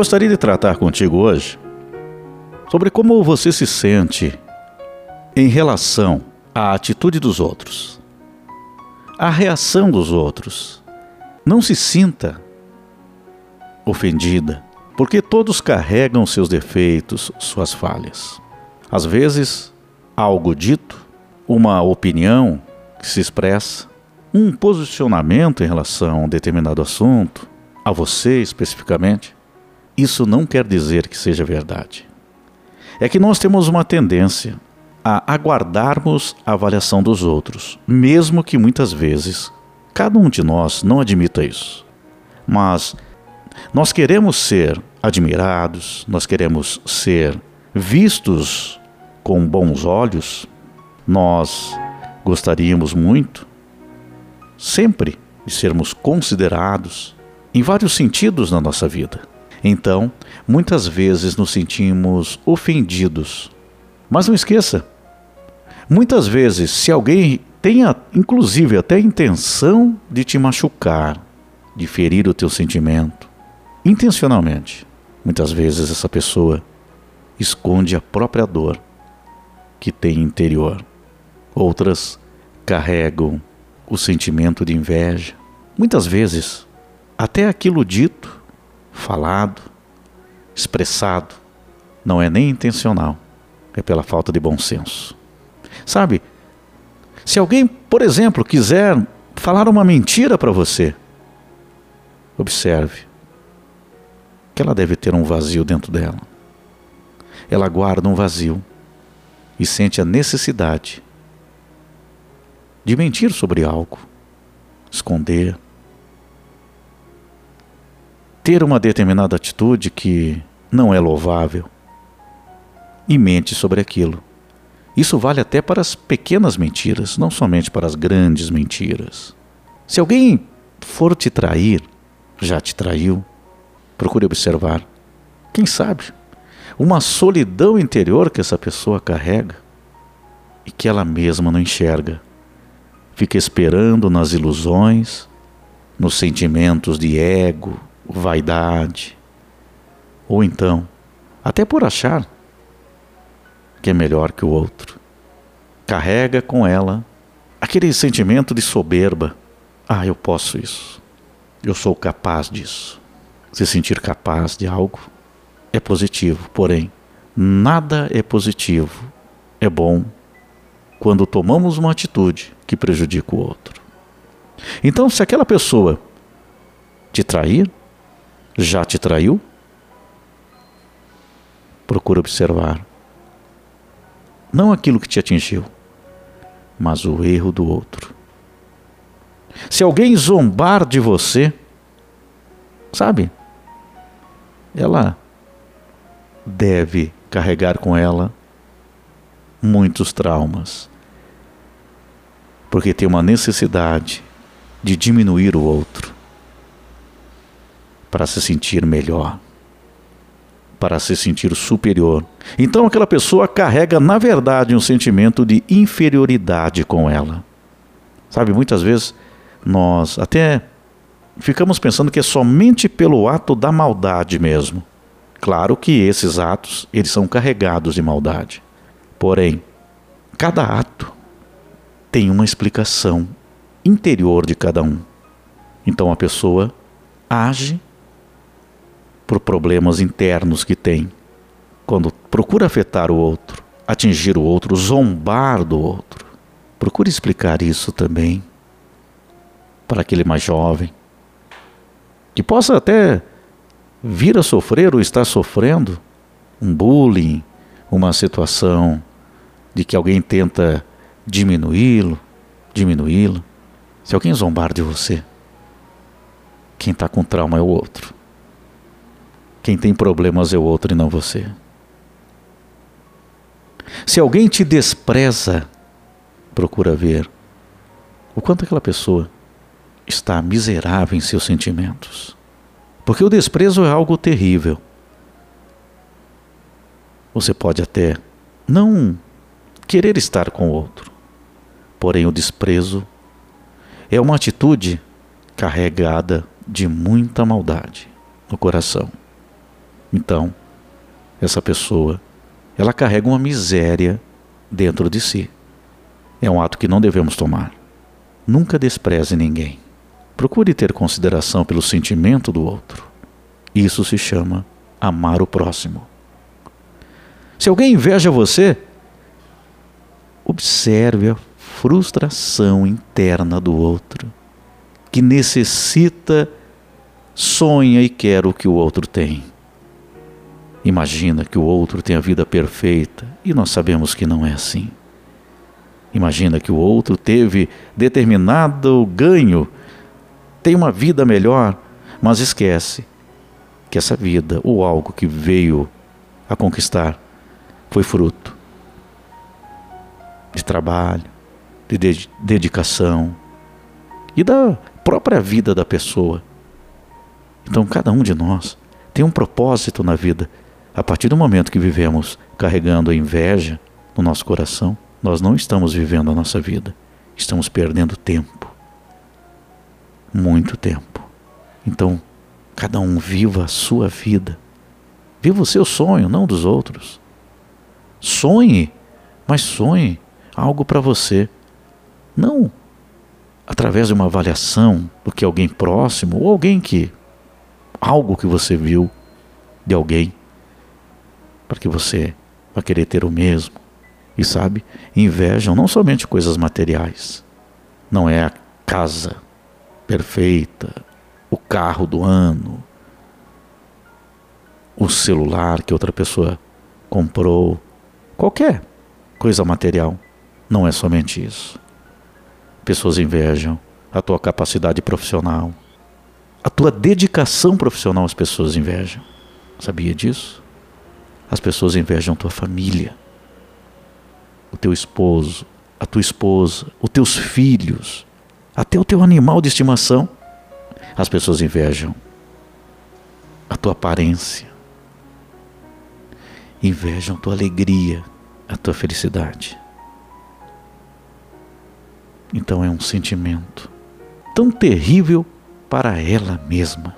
Gostaria de tratar contigo hoje sobre como você se sente em relação à atitude dos outros, à reação dos outros. Não se sinta ofendida, porque todos carregam seus defeitos, suas falhas. Às vezes, algo dito, uma opinião que se expressa, um posicionamento em relação a um determinado assunto, a você especificamente, isso não quer dizer que seja verdade. É que nós temos uma tendência a aguardarmos a avaliação dos outros, mesmo que muitas vezes cada um de nós não admita isso. Mas nós queremos ser admirados, nós queremos ser vistos com bons olhos, nós gostaríamos muito, sempre, de sermos considerados em vários sentidos na nossa vida. Então, muitas vezes nos sentimos ofendidos. Mas não esqueça, muitas vezes, se alguém tenha, inclusive, até a intenção de te machucar, de ferir o teu sentimento, intencionalmente, muitas vezes essa pessoa esconde a própria dor que tem interior. Outras carregam o sentimento de inveja. Muitas vezes, até aquilo dito falado, expressado, não é nem intencional, é pela falta de bom senso. Sabe, se alguém, por exemplo, quiser falar uma mentira para você, observe que ela deve ter um vazio dentro dela. Ela guarda um vazio e sente a necessidade de mentir sobre algo, esconder, ter uma determinada atitude que não é louvável e mente sobre aquilo. Isso vale até para as pequenas mentiras, não somente para as grandes mentiras. Se alguém for te trair, já te traiu, procure observar. Quem sabe? Uma solidão interior que essa pessoa carrega e que ela mesma não enxerga. Fica esperando nas ilusões, nos sentimentos de ego, vaidade, ou então, até por achar que é melhor que o outro. Carrega com ela aquele sentimento de soberba. Ah, eu posso isso. Eu sou capaz disso. Se sentir capaz de algo é positivo, porém, nada é positivo, é bom quando tomamos uma atitude que prejudica o outro. Então, se aquela pessoa te trair, já te traiu? Procura observar. Não aquilo que te atingiu, mas o erro do outro. Se alguém zombar de você, sabe? Ela deve carregar com ela muitos traumas, porque tem uma necessidade de diminuir o outro para se sentir melhor, para se sentir superior. Então aquela pessoa carrega, na verdade, um sentimento de inferioridade com ela. Sabe, muitas vezes nós até ficamos pensando que é somente pelo ato da maldade mesmo. Claro que esses atos, eles são carregados de maldade. Porém, cada ato tem uma explicação interior de cada um. Então a pessoa age por problemas internos que tem. Quando procura afetar o outro, atingir o outro, zombar do outro, procure explicar isso também para aquele mais jovem, que possa até vir a sofrer ou estar sofrendo um bullying, uma situação de que alguém tenta diminuí-lo, diminuí-lo. Se alguém zombar de você, quem está com trauma é o outro. Quem tem problemas é o outro e não você. Se alguém te despreza, procura ver o quanto aquela pessoa está miserável em seus sentimentos. Porque o desprezo é algo terrível. Você pode até não querer estar com o outro, porém o desprezo é uma atitude carregada de muita maldade no coração. Então, essa pessoa, ela carrega uma miséria dentro de si. É um ato que não devemos tomar. Nunca despreze ninguém. Procure ter consideração pelo sentimento do outro. Isso se chama amar o próximo. Se alguém inveja você, observe a frustração interna do outro, que necessita, sonha e quer o que o outro tem. Imagina que o outro tem a vida perfeita e nós sabemos que não é assim. Imagina que o outro teve determinado ganho, tem uma vida melhor, mas esquece que essa vida ou algo que veio a conquistar foi fruto de trabalho, de dedicação e da própria vida da pessoa. Então, cada um de nós tem um propósito na vida. A partir do momento que vivemos carregando a inveja no nosso coração, nós não estamos vivendo a nossa vida, estamos perdendo tempo. Muito tempo. Então, cada um viva a sua vida. Viva o seu sonho, não dos outros. Sonhe, mas sonhe algo para você. Não através de uma avaliação do que alguém próximo ou alguém que algo que você viu de alguém para que você vá querer ter o mesmo. E sabe, invejam não somente coisas materiais. Não é a casa perfeita, o carro do ano, o celular que outra pessoa comprou, qualquer coisa material. Não é somente isso. Pessoas invejam a tua capacidade profissional, a tua dedicação profissional, as pessoas invejam. Sabia disso? As pessoas invejam tua família, o teu esposo, a tua esposa, os teus filhos, até o teu animal de estimação. As pessoas invejam a tua aparência, invejam tua alegria, a tua felicidade. Então é um sentimento tão terrível para ela mesma.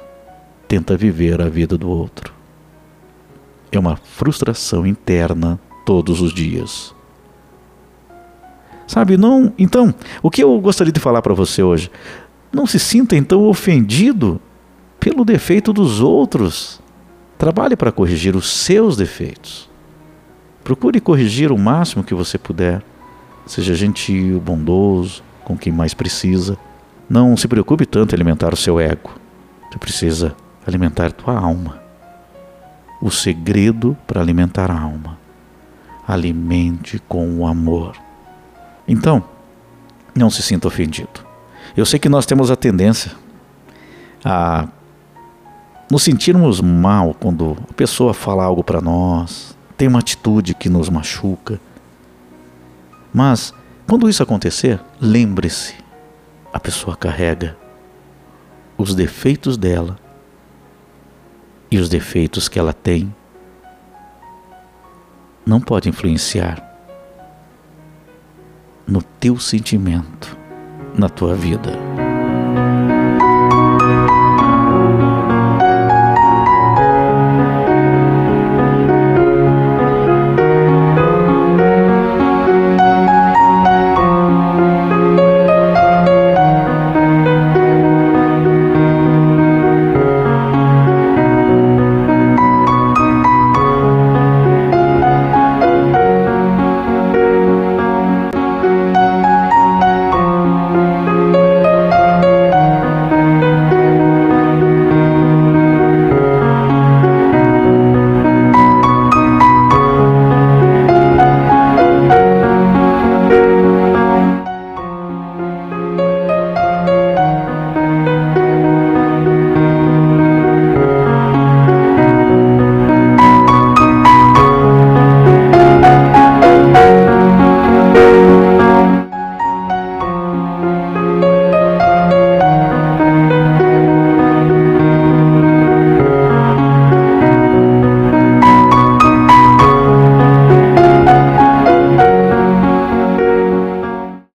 Tenta viver a vida do outro é uma frustração interna todos os dias. Sabe, não. Então, o que eu gostaria de falar para você hoje? Não se sinta então ofendido pelo defeito dos outros. Trabalhe para corrigir os seus defeitos. Procure corrigir o máximo que você puder. Seja gentil, bondoso com quem mais precisa. Não se preocupe tanto em alimentar o seu ego. Você precisa alimentar tua alma o segredo para alimentar a alma. Alimente com o amor. Então, não se sinta ofendido. Eu sei que nós temos a tendência a nos sentirmos mal quando a pessoa fala algo para nós, tem uma atitude que nos machuca. Mas, quando isso acontecer, lembre-se: a pessoa carrega os defeitos dela e os defeitos que ela tem não pode influenciar no teu sentimento, na tua vida.